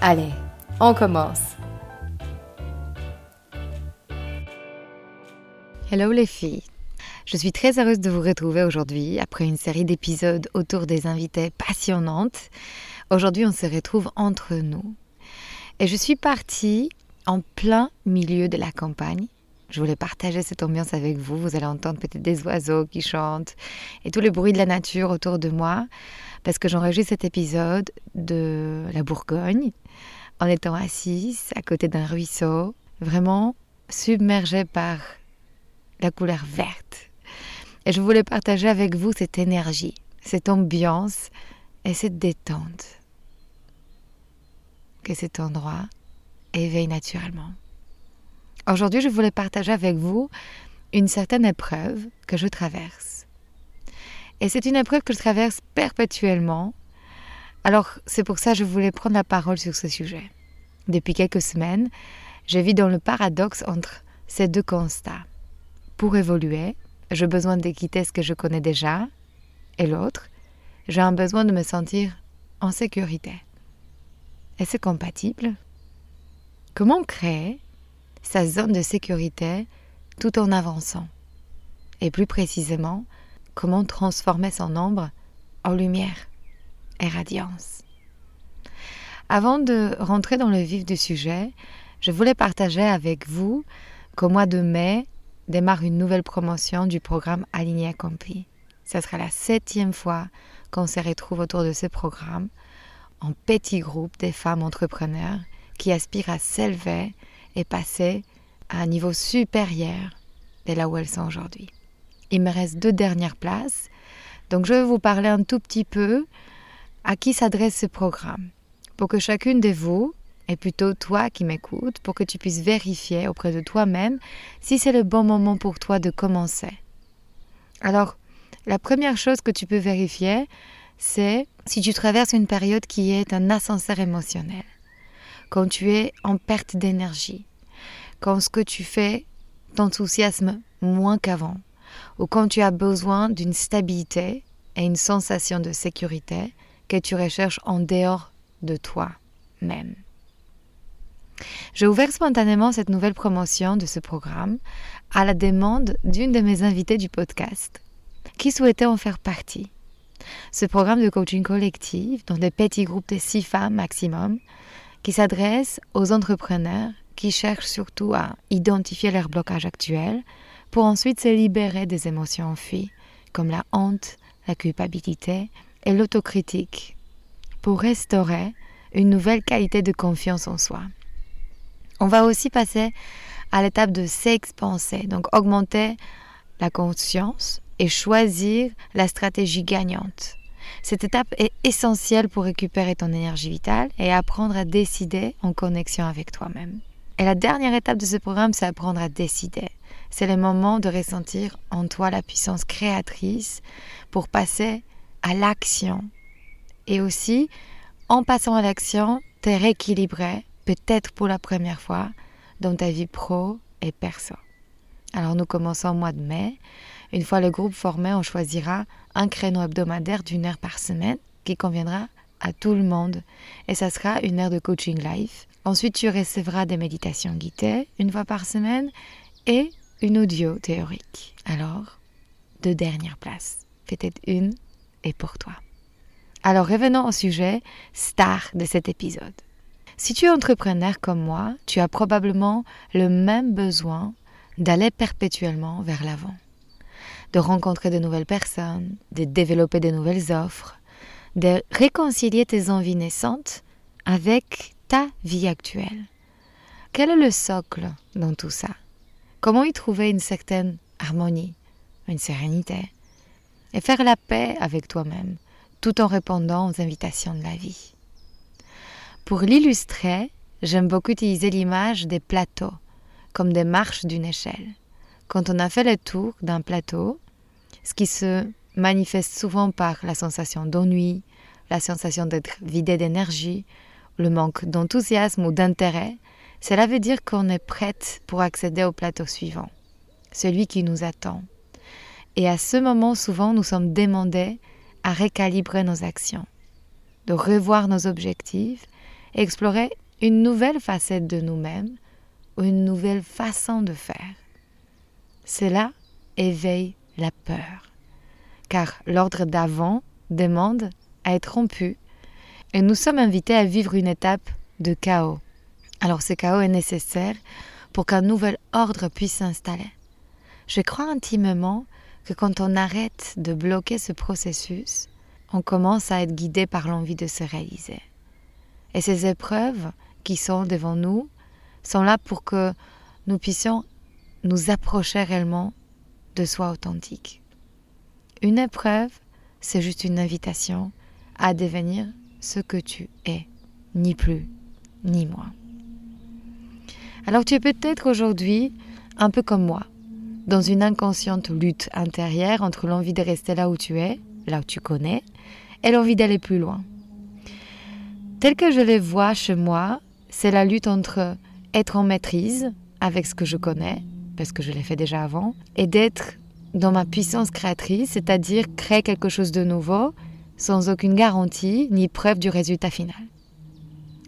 Allez, on commence. Hello les filles. Je suis très heureuse de vous retrouver aujourd'hui après une série d'épisodes autour des invités passionnantes. Aujourd'hui, on se retrouve entre nous. Et je suis partie en plein milieu de la campagne. Je voulais partager cette ambiance avec vous. Vous allez entendre peut-être des oiseaux qui chantent et tous les bruits de la nature autour de moi parce que j'enregistre cet épisode de la Bourgogne en étant assise à côté d'un ruisseau, vraiment submergée par la couleur verte. Et je voulais partager avec vous cette énergie, cette ambiance et cette détente que cet endroit éveille naturellement. Aujourd'hui, je voulais partager avec vous une certaine épreuve que je traverse. Et c'est une épreuve que je traverse perpétuellement alors, c'est pour ça que je voulais prendre la parole sur ce sujet. Depuis quelques semaines, je vis dans le paradoxe entre ces deux constats. Pour évoluer, j'ai besoin de quitter ce que je connais déjà, et l'autre, j'ai un besoin de me sentir en sécurité. Est-ce compatible? Comment créer sa zone de sécurité tout en avançant? Et plus précisément, comment transformer son ombre en lumière? Et radiance. Avant de rentrer dans le vif du sujet, je voulais partager avec vous qu'au mois de mai démarre une nouvelle promotion du programme Aligné Accompli. Ce sera la septième fois qu'on se retrouve autour de ce programme en petit groupe des femmes entrepreneurs qui aspirent à s'élever et passer à un niveau supérieur de là où elles sont aujourd'hui. Il me reste deux dernières places, donc je vais vous parler un tout petit peu à qui s'adresse ce programme? Pour que chacune de vous, et plutôt toi qui m'écoutes, pour que tu puisses vérifier auprès de toi-même si c'est le bon moment pour toi de commencer. Alors, la première chose que tu peux vérifier, c'est si tu traverses une période qui est un ascenseur émotionnel, quand tu es en perte d'énergie, quand ce que tu fais t'enthousiasme moins qu'avant, ou quand tu as besoin d'une stabilité et une sensation de sécurité, que tu recherches en dehors de toi-même. J'ai ouvert spontanément cette nouvelle promotion de ce programme à la demande d'une de mes invitées du podcast qui souhaitait en faire partie. Ce programme de coaching collectif dans des petits groupes de six femmes maximum qui s'adresse aux entrepreneurs qui cherchent surtout à identifier leur blocage actuel pour ensuite se libérer des émotions enfuies comme la honte, la culpabilité, l'autocritique pour restaurer une nouvelle qualité de confiance en soi. On va aussi passer à l'étape de s'expanser, donc augmenter la conscience et choisir la stratégie gagnante. Cette étape est essentielle pour récupérer ton énergie vitale et apprendre à décider en connexion avec toi-même. Et la dernière étape de ce programme, c'est apprendre à décider. C'est le moment de ressentir en toi la puissance créatrice pour passer à l'action. Et aussi, en passant à l'action, te rééquilibrer, peut-être pour la première fois, dans ta vie pro et perso. Alors nous commençons au mois de mai. Une fois le groupe formé, on choisira un créneau hebdomadaire d'une heure par semaine qui conviendra à tout le monde. Et ça sera une heure de coaching live. Ensuite, tu recevras des méditations guidées une fois par semaine et une audio théorique. Alors, deux dernières places. Peut-être une et pour toi. Alors revenons au sujet star de cet épisode. Si tu es entrepreneur comme moi, tu as probablement le même besoin d'aller perpétuellement vers l'avant, de rencontrer de nouvelles personnes, de développer de nouvelles offres, de réconcilier tes envies naissantes avec ta vie actuelle. Quel est le socle dans tout ça? Comment y trouver une certaine harmonie, une sérénité? Et faire la paix avec toi-même tout en répondant aux invitations de la vie pour l'illustrer, j'aime beaucoup utiliser l'image des plateaux, comme des marches d'une échelle. Quand on a fait le tour d'un plateau, ce qui se manifeste souvent par la sensation d'ennui, la sensation d'être vidé d'énergie, le manque d'enthousiasme ou d'intérêt, cela veut dire qu'on est prête pour accéder au plateau suivant, celui qui nous attend. Et à ce moment, souvent, nous sommes demandés à récalibrer nos actions, de revoir nos objectifs explorer une nouvelle facette de nous-mêmes ou une nouvelle façon de faire. Cela éveille la peur, car l'ordre d'avant demande à être rompu et nous sommes invités à vivre une étape de chaos. Alors ce chaos est nécessaire pour qu'un nouvel ordre puisse s'installer. Je crois intimement que quand on arrête de bloquer ce processus, on commence à être guidé par l'envie de se réaliser. Et ces épreuves qui sont devant nous sont là pour que nous puissions nous approcher réellement de soi authentique. Une épreuve, c'est juste une invitation à devenir ce que tu es, ni plus, ni moins. Alors tu es peut-être aujourd'hui un peu comme moi, dans une inconsciente lutte intérieure entre l'envie de rester là où tu es, là où tu connais, et l'envie d'aller plus loin. Tel que je les vois chez moi, c'est la lutte entre être en maîtrise avec ce que je connais, parce que je l'ai fait déjà avant, et d'être dans ma puissance créatrice, c'est-à-dire créer quelque chose de nouveau sans aucune garantie ni preuve du résultat final.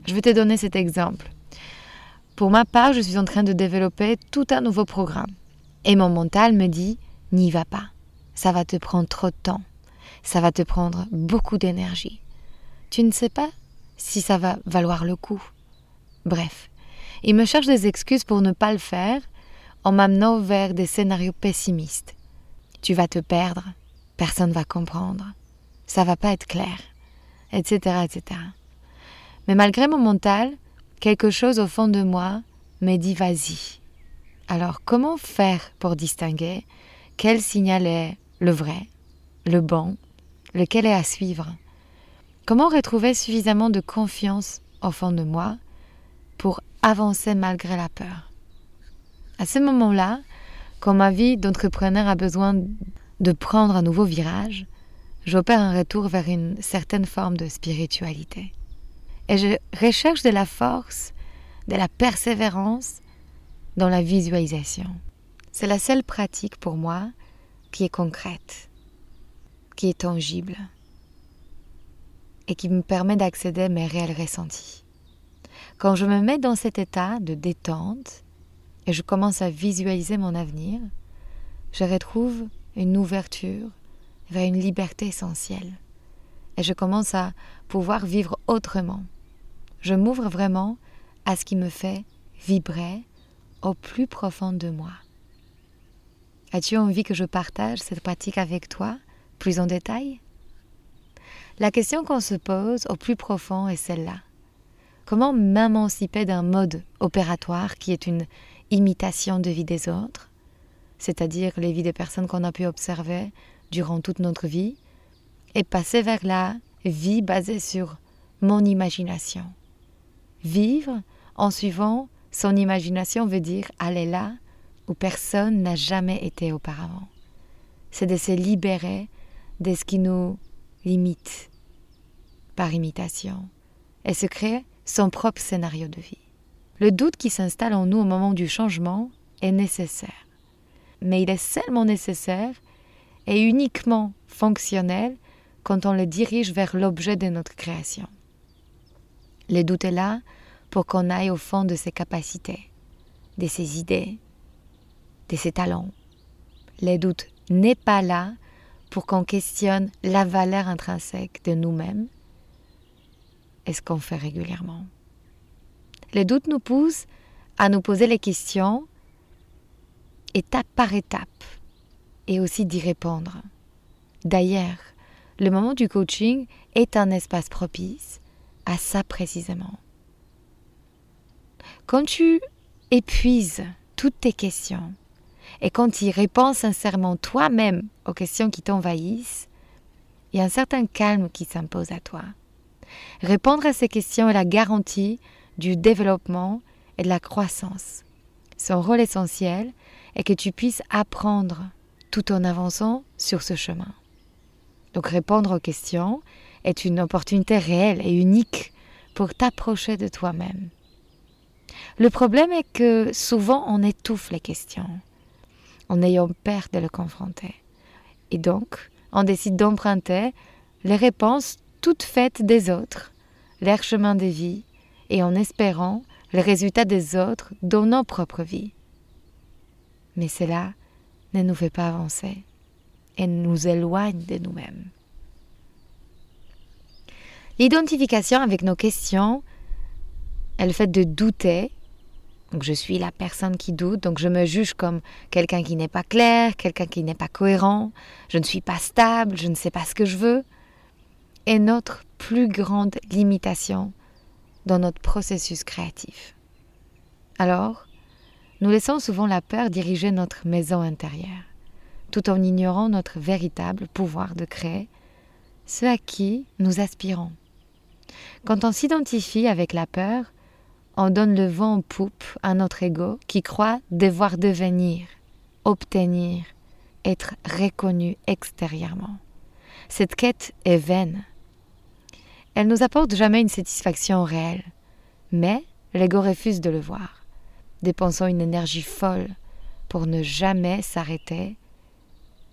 Je vais te donner cet exemple. Pour ma part, je suis en train de développer tout un nouveau programme. Et mon mental me dit, n'y va pas. Ça va te prendre trop de temps. Ça va te prendre beaucoup d'énergie. Tu ne sais pas si ça va valoir le coup. Bref, il me cherche des excuses pour ne pas le faire en m'amenant vers des scénarios pessimistes. Tu vas te perdre, personne va comprendre, ça va pas être clair, etc., etc. Mais malgré mon mental, quelque chose au fond de moi me dit vas-y. Alors comment faire pour distinguer quel signal est le vrai, le bon, lequel est à suivre? Comment retrouver suffisamment de confiance au fond de moi pour avancer malgré la peur? À ce moment-là, quand ma vie d'entrepreneur a besoin de prendre un nouveau virage, j'opère un retour vers une certaine forme de spiritualité. Et je recherche de la force, de la persévérance dans la visualisation. C'est la seule pratique pour moi qui est concrète, qui est tangible et qui me permet d'accéder à mes réels ressentis. Quand je me mets dans cet état de détente et je commence à visualiser mon avenir, je retrouve une ouverture vers une liberté essentielle et je commence à pouvoir vivre autrement. Je m'ouvre vraiment à ce qui me fait vibrer au plus profond de moi. As-tu envie que je partage cette pratique avec toi plus en détail? La question qu'on se pose au plus profond est celle-là. Comment m'émanciper d'un mode opératoire qui est une imitation de vie des autres, c'est-à-dire les vies des personnes qu'on a pu observer durant toute notre vie, et passer vers la vie basée sur mon imagination? Vivre en suivant son imagination veut dire aller là où personne n'a jamais été auparavant. C'est de se libérer de ce qui nous limite, par imitation et se crée son propre scénario de vie. Le doute qui s'installe en nous au moment du changement est nécessaire, mais il est seulement nécessaire et uniquement fonctionnel quand on le dirige vers l'objet de notre création. Le doute est là pour qu'on aille au fond de ses capacités, de ses idées, de ses talents. Le doute n'est pas là pour qu'on questionne la valeur intrinsèque de nous-mêmes ce qu'on fait régulièrement. Les doutes nous poussent à nous poser les questions étape par étape et aussi d'y répondre. D'ailleurs, le moment du coaching est un espace propice à ça précisément. Quand tu épuises toutes tes questions et quand tu réponds sincèrement toi-même aux questions qui t'envahissent, il y a un certain calme qui s'impose à toi. Répondre à ces questions est la garantie du développement et de la croissance. Son rôle essentiel est que tu puisses apprendre tout en avançant sur ce chemin. Donc répondre aux questions est une opportunité réelle et unique pour t'approcher de toi-même. Le problème est que souvent on étouffe les questions en ayant peur de le confronter. Et donc, on décide d'emprunter les réponses toutes faites des autres, leur chemin de vie, et en espérant les résultats des autres dans nos propres vies. Mais cela ne nous fait pas avancer et nous éloigne de nous-mêmes. L'identification avec nos questions est le fait de douter. Donc je suis la personne qui doute, donc je me juge comme quelqu'un qui n'est pas clair, quelqu'un qui n'est pas cohérent, je ne suis pas stable, je ne sais pas ce que je veux. Et notre plus grande limitation dans notre processus créatif. Alors, nous laissons souvent la peur diriger notre maison intérieure, tout en ignorant notre véritable pouvoir de créer ce à qui nous aspirons. Quand on s'identifie avec la peur, on donne le vent en poupe à notre ego qui croit devoir devenir, obtenir, être reconnu extérieurement. Cette quête est vaine. Elle nous apporte jamais une satisfaction réelle, mais l'ego refuse de le voir, dépensant une énergie folle pour ne jamais s'arrêter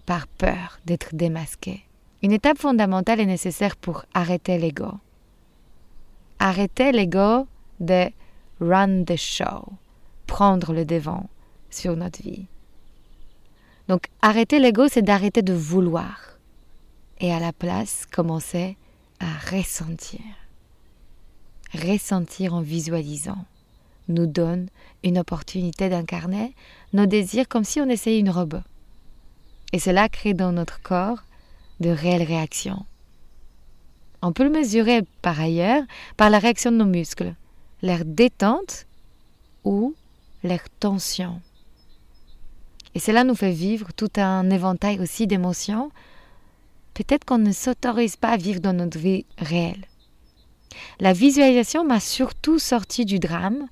par peur d'être démasqué. Une étape fondamentale est nécessaire pour arrêter l'ego arrêter l'ego de run the show, prendre le devant sur notre vie. Donc arrêter l'ego, c'est d'arrêter de vouloir et à la place commencer à ressentir. Ressentir en visualisant nous donne une opportunité d'incarner nos désirs comme si on essayait une robe. Et cela crée dans notre corps de réelles réactions. On peut le mesurer par ailleurs par la réaction de nos muscles, leur détente ou leur tension. Et cela nous fait vivre tout un éventail aussi d'émotions, peut-être qu'on ne s'autorise pas à vivre dans notre vie réelle. La visualisation m'a surtout sorti du drame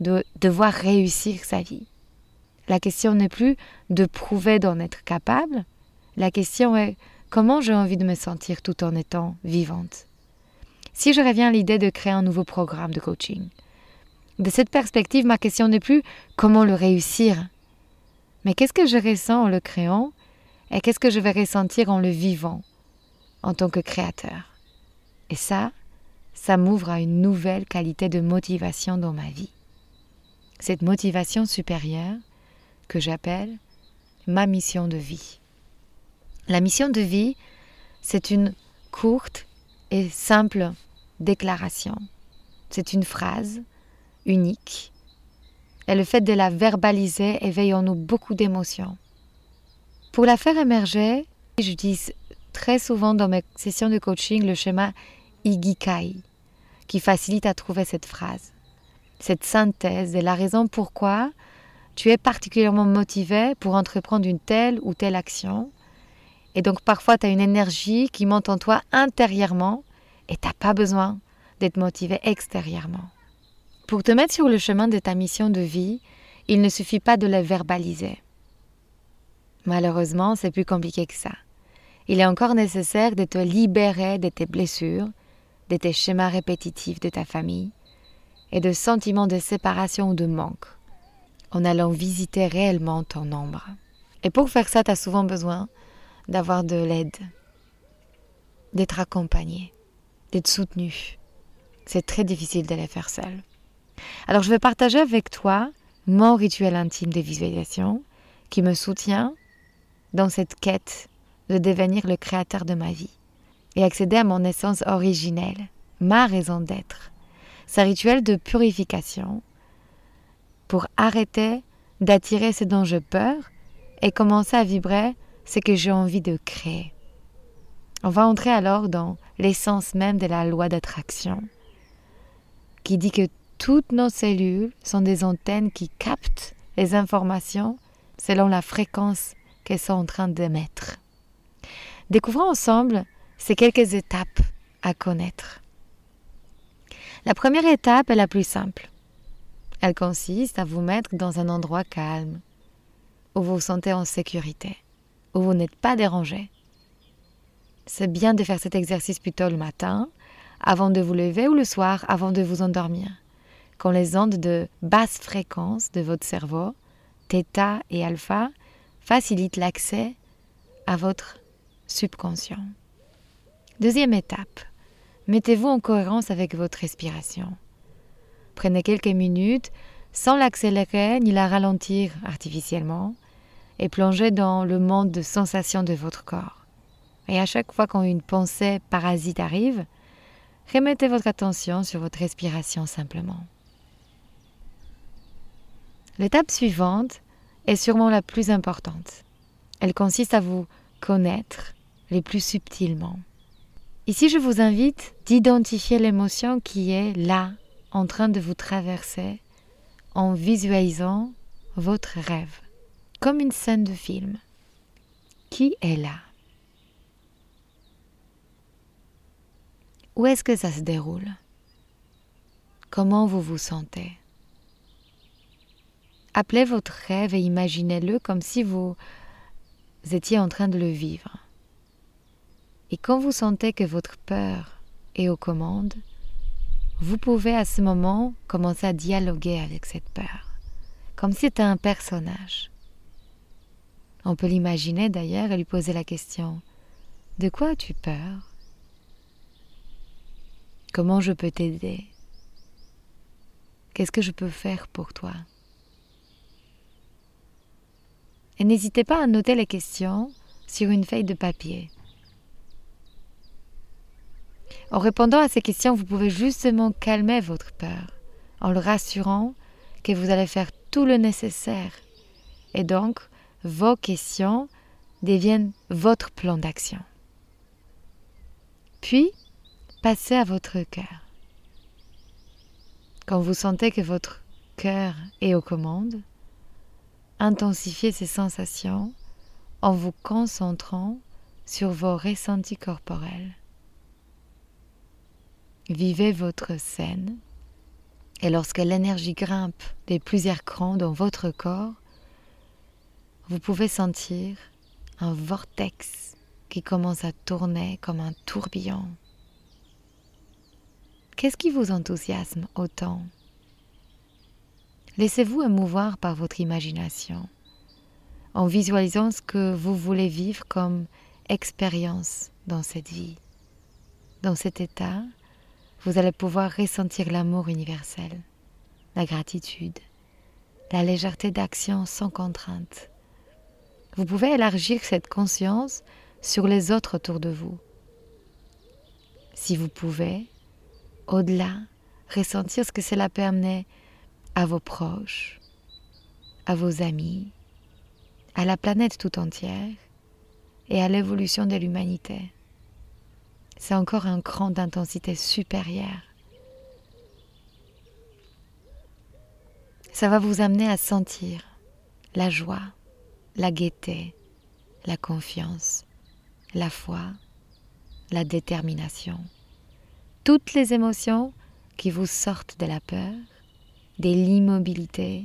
de devoir réussir sa vie. La question n'est plus de prouver d'en être capable, la question est comment j'ai envie de me sentir tout en étant vivante. Si je reviens à l'idée de créer un nouveau programme de coaching, de cette perspective, ma question n'est plus comment le réussir, mais qu'est-ce que je ressens en le créant et qu'est-ce que je vais ressentir en le vivant en tant que créateur. Et ça, ça m'ouvre à une nouvelle qualité de motivation dans ma vie. Cette motivation supérieure que j'appelle ma mission de vie. La mission de vie, c'est une courte et simple déclaration. C'est une phrase unique. Et le fait de la verbaliser éveille en nous beaucoup d'émotions. Pour la faire émerger, j'utilise très souvent dans mes sessions de coaching le schéma Igikai, qui facilite à trouver cette phrase. Cette synthèse est la raison pourquoi tu es particulièrement motivé pour entreprendre une telle ou telle action et donc parfois tu as une énergie qui monte en toi intérieurement et tu n'as pas besoin d'être motivé extérieurement. Pour te mettre sur le chemin de ta mission de vie, il ne suffit pas de la verbaliser. Malheureusement, c'est plus compliqué que ça. Il est encore nécessaire de te libérer de tes blessures, de tes schémas répétitifs de ta famille et de sentiments de séparation ou de manque, en allant visiter réellement ton ombre. Et pour faire ça, tu as souvent besoin d'avoir de l'aide, d'être accompagné, d'être soutenu. C'est très difficile de faire seul. Alors je vais partager avec toi mon rituel intime de visualisation qui me soutient dans cette quête de devenir le créateur de ma vie et accéder à mon essence originelle, ma raison d'être, C'est un rituel de purification pour arrêter d'attirer ce dont j'ai peur et commencer à vibrer ce que j'ai envie de créer. On va entrer alors dans l'essence même de la loi d'attraction, qui dit que toutes nos cellules sont des antennes qui captent les informations selon la fréquence qu'elles sont en train d'émettre. Découvrons ensemble ces quelques étapes à connaître. La première étape est la plus simple. Elle consiste à vous mettre dans un endroit calme, où vous vous sentez en sécurité, où vous n'êtes pas dérangé. C'est bien de faire cet exercice plutôt le matin, avant de vous lever ou le soir, avant de vous endormir, quand les ondes de basse fréquence de votre cerveau, θ et alpha, facilitent l'accès à votre subconscient. Deuxième étape, mettez-vous en cohérence avec votre respiration. Prenez quelques minutes sans l'accélérer ni la ralentir artificiellement et plongez dans le monde de sensations de votre corps. Et à chaque fois qu'une pensée parasite arrive, remettez votre attention sur votre respiration simplement. L'étape suivante est sûrement la plus importante. Elle consiste à vous connaître les plus subtilement. Ici, je vous invite d'identifier l'émotion qui est là, en train de vous traverser, en visualisant votre rêve, comme une scène de film. Qui est là? Où est-ce que ça se déroule? Comment vous vous sentez? Appelez votre rêve et imaginez-le comme si vous étiez en train de le vivre. Et quand vous sentez que votre peur est aux commandes, vous pouvez à ce moment commencer à dialoguer avec cette peur, comme si c'était un personnage. On peut l'imaginer d'ailleurs et lui poser la question De quoi as-tu peur? Comment je peux t'aider? Qu'est-ce que je peux faire pour toi? Et n'hésitez pas à noter les questions sur une feuille de papier. En répondant à ces questions, vous pouvez justement calmer votre peur en le rassurant que vous allez faire tout le nécessaire. Et donc, vos questions deviennent votre plan d'action. Puis, passez à votre cœur. Quand vous sentez que votre cœur est aux commandes, intensifiez ces sensations en vous concentrant sur vos ressentis corporels. Vivez votre scène et lorsque l'énergie grimpe des plusieurs crans dans votre corps, vous pouvez sentir un vortex qui commence à tourner comme un tourbillon. Qu'est-ce qui vous enthousiasme autant? Laissez-vous émouvoir par votre imagination en visualisant ce que vous voulez vivre comme expérience dans cette vie. Dans cet état, vous allez pouvoir ressentir l'amour universel, la gratitude, la légèreté d'action sans contrainte. Vous pouvez élargir cette conscience sur les autres autour de vous. Si vous pouvez, au-delà, ressentir ce que cela amener à vos proches, à vos amis, à la planète tout entière et à l'évolution de l'humanité c'est encore un cran d'intensité supérieure. Ça va vous amener à sentir la joie, la gaieté, la confiance, la foi, la détermination. Toutes les émotions qui vous sortent de la peur, de l'immobilité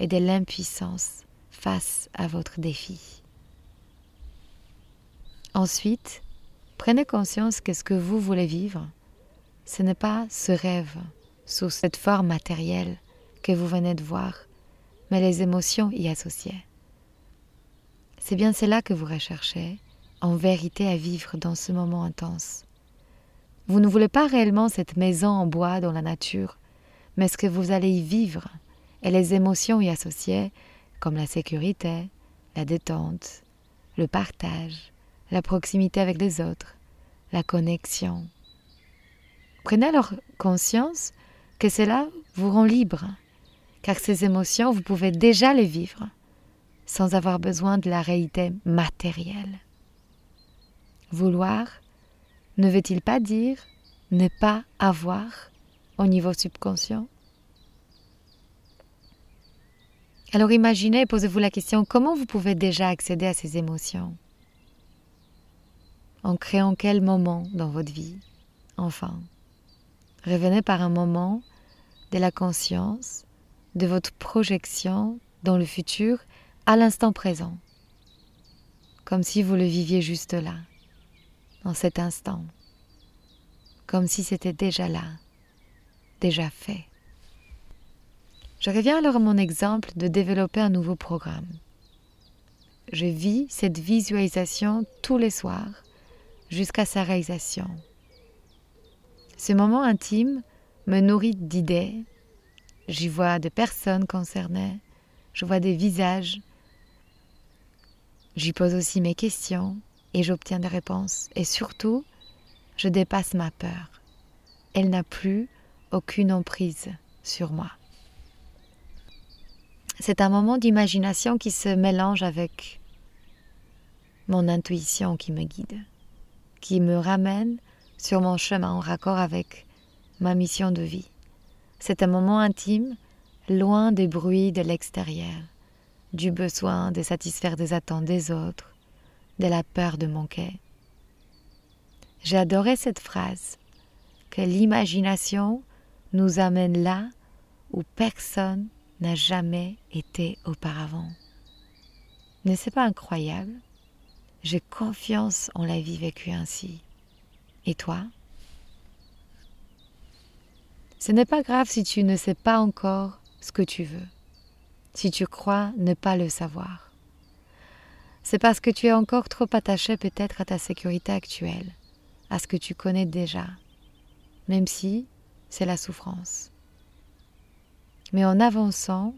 et de l'impuissance face à votre défi. Ensuite, Prenez conscience que ce que vous voulez vivre, ce n'est pas ce rêve sous cette forme matérielle que vous venez de voir, mais les émotions y associées. C'est bien cela que vous recherchez, en vérité, à vivre dans ce moment intense. Vous ne voulez pas réellement cette maison en bois dans la nature, mais ce que vous allez y vivre et les émotions y associées, comme la sécurité, la détente, le partage, la proximité avec les autres, la connexion. Prenez alors conscience que cela vous rend libre, car ces émotions, vous pouvez déjà les vivre sans avoir besoin de la réalité matérielle. Vouloir ne veut-il pas dire ne pas avoir au niveau subconscient? Alors imaginez et posez-vous la question comment vous pouvez déjà accéder à ces émotions? En créant quel moment dans votre vie? Enfin, revenez par un moment de la conscience, de votre projection dans le futur à l'instant présent, comme si vous le viviez juste là, dans cet instant, comme si c'était déjà là, déjà fait. Je reviens alors à mon exemple de développer un nouveau programme. Je vis cette visualisation tous les soirs jusqu'à sa réalisation. Ce moment intime me nourrit d'idées. J'y vois des personnes concernées, je vois des visages. J'y pose aussi mes questions et j'obtiens des réponses. Et surtout, je dépasse ma peur. Elle n'a plus aucune emprise sur moi. C'est un moment d'imagination qui se mélange avec mon intuition qui me guide, qui me ramène sur mon chemin en raccord avec ma mission de vie. C'est un moment intime, loin des bruits de l'extérieur, du besoin de satisfaire des attentes des autres, de la peur de manquer. J'ai adoré cette phrase, que l'imagination nous amène là où personne n'a jamais été auparavant. N'est-ce pas incroyable J'ai confiance en la vie vécue ainsi. Et toi? Ce n'est pas grave si tu ne sais pas encore ce que tu veux, si tu crois ne pas le savoir. C'est parce que tu es encore trop attaché peut-être à ta sécurité actuelle, à ce que tu connais déjà, même si c'est la souffrance mais en avançant,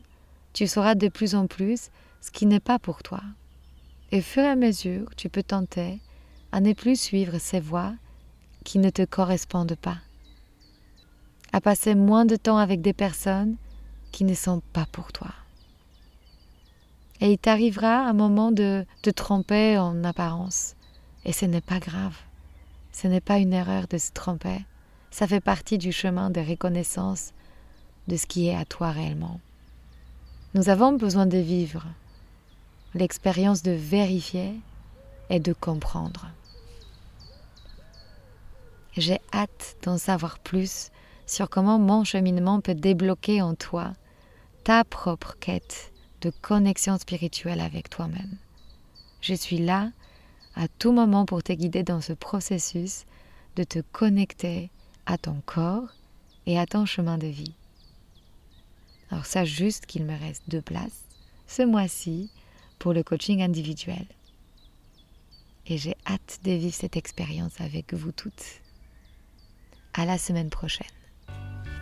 tu sauras de plus en plus ce qui n'est pas pour toi. Et fur et à mesure, tu peux tenter à ne plus suivre ces voies qui ne te correspondent pas, à passer moins de temps avec des personnes qui ne sont pas pour toi. Et il t'arrivera un moment de te tromper en apparence. Et ce n'est pas grave. Ce n'est pas une erreur de se tromper. Ça fait partie du chemin de reconnaissance de ce qui est à toi réellement. Nous avons besoin de vivre l'expérience de vérifier et de comprendre. J'ai hâte d'en savoir plus sur comment mon cheminement peut débloquer en toi ta propre quête de connexion spirituelle avec toi-même. Je suis là à tout moment pour te guider dans ce processus de te connecter à ton corps et à ton chemin de vie. Alors sache juste qu'il me reste deux places ce mois-ci pour le coaching individuel. Et j'ai hâte de vivre cette expérience avec vous toutes. À la semaine prochaine.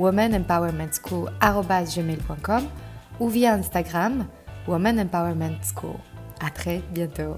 womanempowermentschool.com ou via Instagram Woman Empowerment School. À très bientôt.